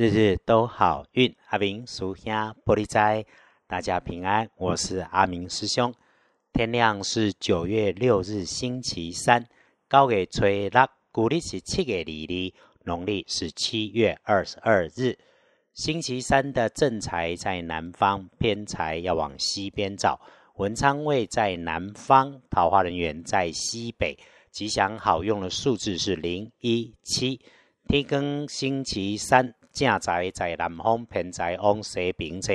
日日都好运，阿明属下玻璃斋，大家平安。我是阿明师兄。天亮是九月六日，星期三。高月初六，古历是七月二日，农历是七月二十二日。星期三的正财在南方，偏财要往西边找。文昌位在南方，桃花人员在西北。吉祥好用的数字是零一七。天更星期三。正在在南方，偏在往西边车。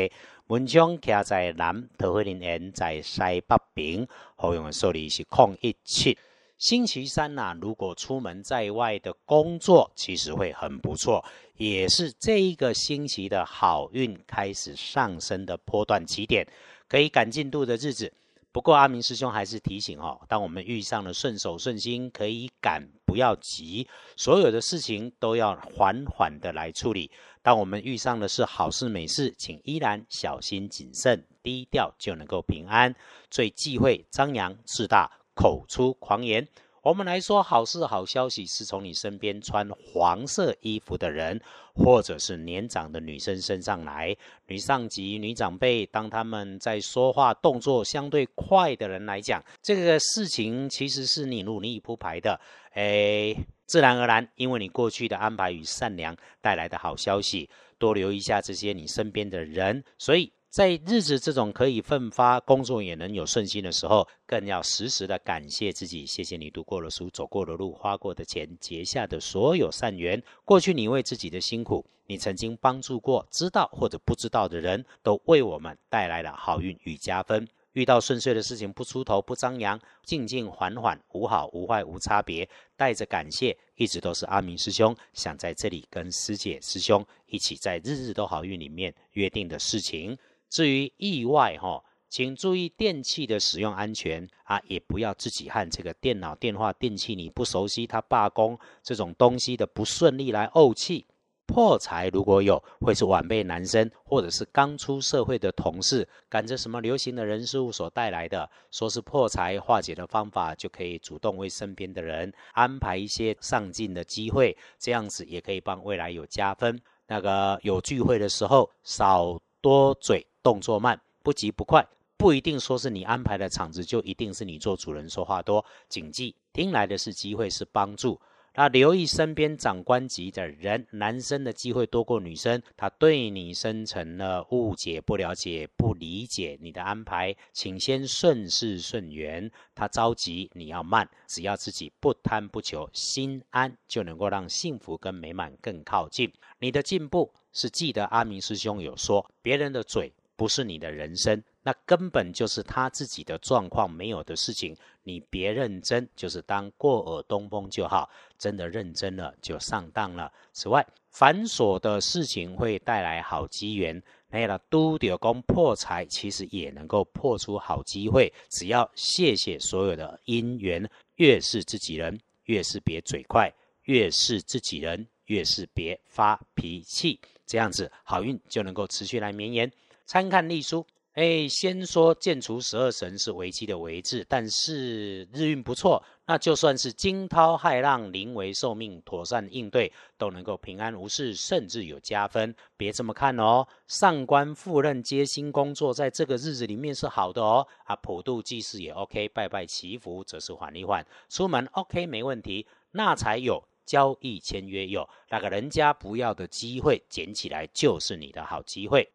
文昌徛在南，桃花林园在西北边。好用的数字是空一七。星期三呐，如果出门在外的工作，其实会很不错，也是这一个星期的好运开始上升的波段起点，可以赶进度的日子。不过阿明师兄还是提醒哦，当我们遇上了顺手顺心，可以赶，不要急，所有的事情都要缓缓的来处理。当我们遇上的是好事美事，请依然小心谨慎，低调就能够平安。最忌讳张扬自大，口出狂言。我们来说好事好消息，是从你身边穿黄色衣服的人，或者是年长的女生身上来。女上级、女长辈，当他们在说话动作相对快的人来讲，这个事情其实是你努力铺排的，哎，自然而然，因为你过去的安排与善良带来的好消息，多留意一下这些你身边的人，所以。在日子这种可以奋发工作也能有顺心的时候，更要时时的感谢自己。谢谢你读过的书、走过的路、花过的钱、结下的所有善缘。过去你为自己的辛苦，你曾经帮助过知道或者不知道的人，都为我们带来了好运与加分。遇到顺遂的事情，不出头不张扬，静静缓缓，无好无坏无差别，带着感谢，一直都是阿明师兄想在这里跟师姐师兄一起在日日都好运里面约定的事情。至于意外哈，请注意电器的使用安全啊，也不要自己和这个电脑、电话、电器你不熟悉，它罢工这种东西的不顺利来怄气。破财如果有，会是晚辈男生或者是刚出社会的同事，赶着什么流行的人事物所带来的，说是破财化解的方法，就可以主动为身边的人安排一些上进的机会，这样子也可以帮未来有加分。那个有聚会的时候，少多嘴。动作慢，不急不快，不一定说是你安排的场子就一定是你做主人说话多。谨记，听来的是机会，是帮助。那留意身边长官级的人，男生的机会多过女生，他对你生成了误解、不了解、不理解你的安排，请先顺势顺缘。他着急，你要慢，只要自己不贪不求，心安，就能够让幸福跟美满更靠近。你的进步是记得阿明师兄有说，别人的嘴。不是你的人生，那根本就是他自己的状况没有的事情，你别认真，就是当过耳东风就好。真的认真了，就上当了。此外，繁琐的事情会带来好机缘。那了，都丢功破财，其实也能够破出好机会。只要谢谢所有的因缘，越是自己人，越是别嘴快；越是自己人，越是别发脾气。这样子，好运就能够持续来绵延。参看历书，哎，先说建除十二神是危机的危字，但是日运不错，那就算是惊涛骇浪，临危受命，妥善应对，都能够平安无事，甚至有加分。别这么看哦，上官赴任接新工作，在这个日子里面是好的哦。啊，普渡祭祀也 OK，拜拜祈福则是缓一缓。出门 OK 没问题，那才有交易签约有，那个人家不要的机会捡起来就是你的好机会。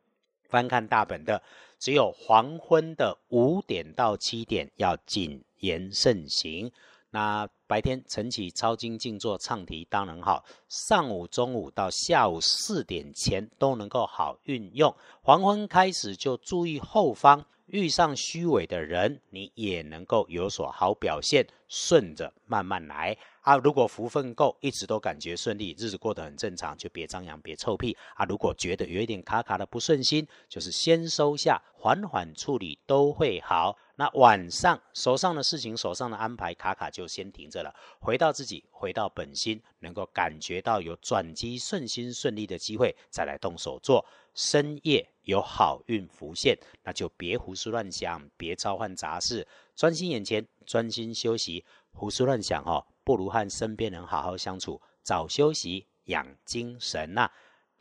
翻看大本的，只有黄昏的五点到七点要谨言慎行。那白天晨起抄经静坐唱题当然好，上午、中午到下午四点前都能够好运用。黄昏开始就注意后方，遇上虚伪的人，你也能够有所好表现。顺着慢慢来。啊，如果福分够，一直都感觉顺利，日子过得很正常，就别张扬，别臭屁啊。如果觉得有一点卡卡的不顺心，就是先收下，缓缓处理都会好。那晚上手上的事情，手上的安排卡卡就先停着了，回到自己，回到本心，能够感觉到有转机、顺心顺利的机会，再来动手做。深夜有好运浮现，那就别胡思乱想，别召唤杂事，专心眼前，专心休息。胡思乱想哦。不如和身边人好好相处，早休息养精神呐。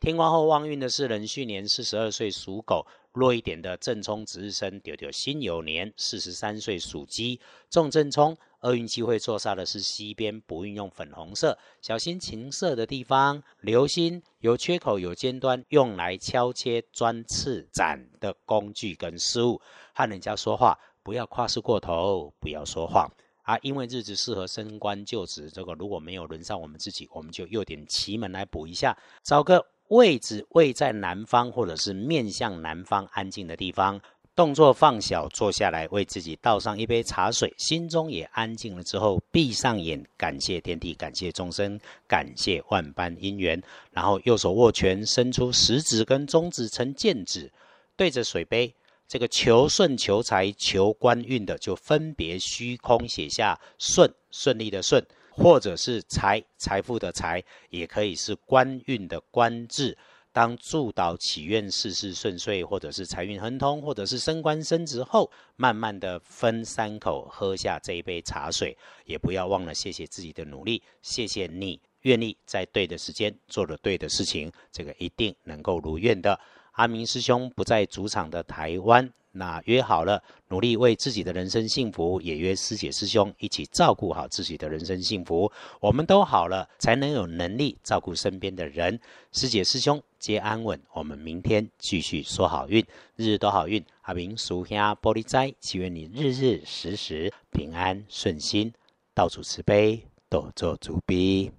天光后旺运的是壬戌年四十二岁属狗，弱一点的正冲值日生丢丢辛酉年四十三岁属鸡，重正冲。厄运机会坐煞的是西边，不运用粉红色，小心情色的地方，留心有缺口、有尖端，用来敲切、钻刺、斩的工具跟事物。和人家说话不要夸饰过头，不要说谎啊！因为日子适合升官就职，这个如果没有轮上我们自己，我们就用点奇门来补一下，找个位置位在南方，或者是面向南方安静的地方。动作放小，坐下来为自己倒上一杯茶水，心中也安静了之后，闭上眼，感谢天地，感谢众生，感谢万般因缘。然后右手握拳，伸出食指跟中指成剑指，对着水杯，这个求顺、求财、求官运的，就分别虚空写下顺顺利的顺，或者是财财富的财，也可以是官运的官字。当祝祷祈愿事事顺遂，或者是财运亨通，或者是升官升职后，慢慢的分三口喝下这一杯茶水，也不要忘了谢谢自己的努力，谢谢你愿意在对的时间做了对的事情，这个一定能够如愿的。阿明师兄不在主场的台湾。那约好了，努力为自己的人生幸福，也约师姐师兄一起照顾好自己的人生幸福。我们都好了，才能有能力照顾身边的人。师姐师兄皆安稳。我们明天继续说好运，日日都好运。阿明属下玻璃斋，祈愿你日日时时平安顺心，到处慈悲，多做主逼。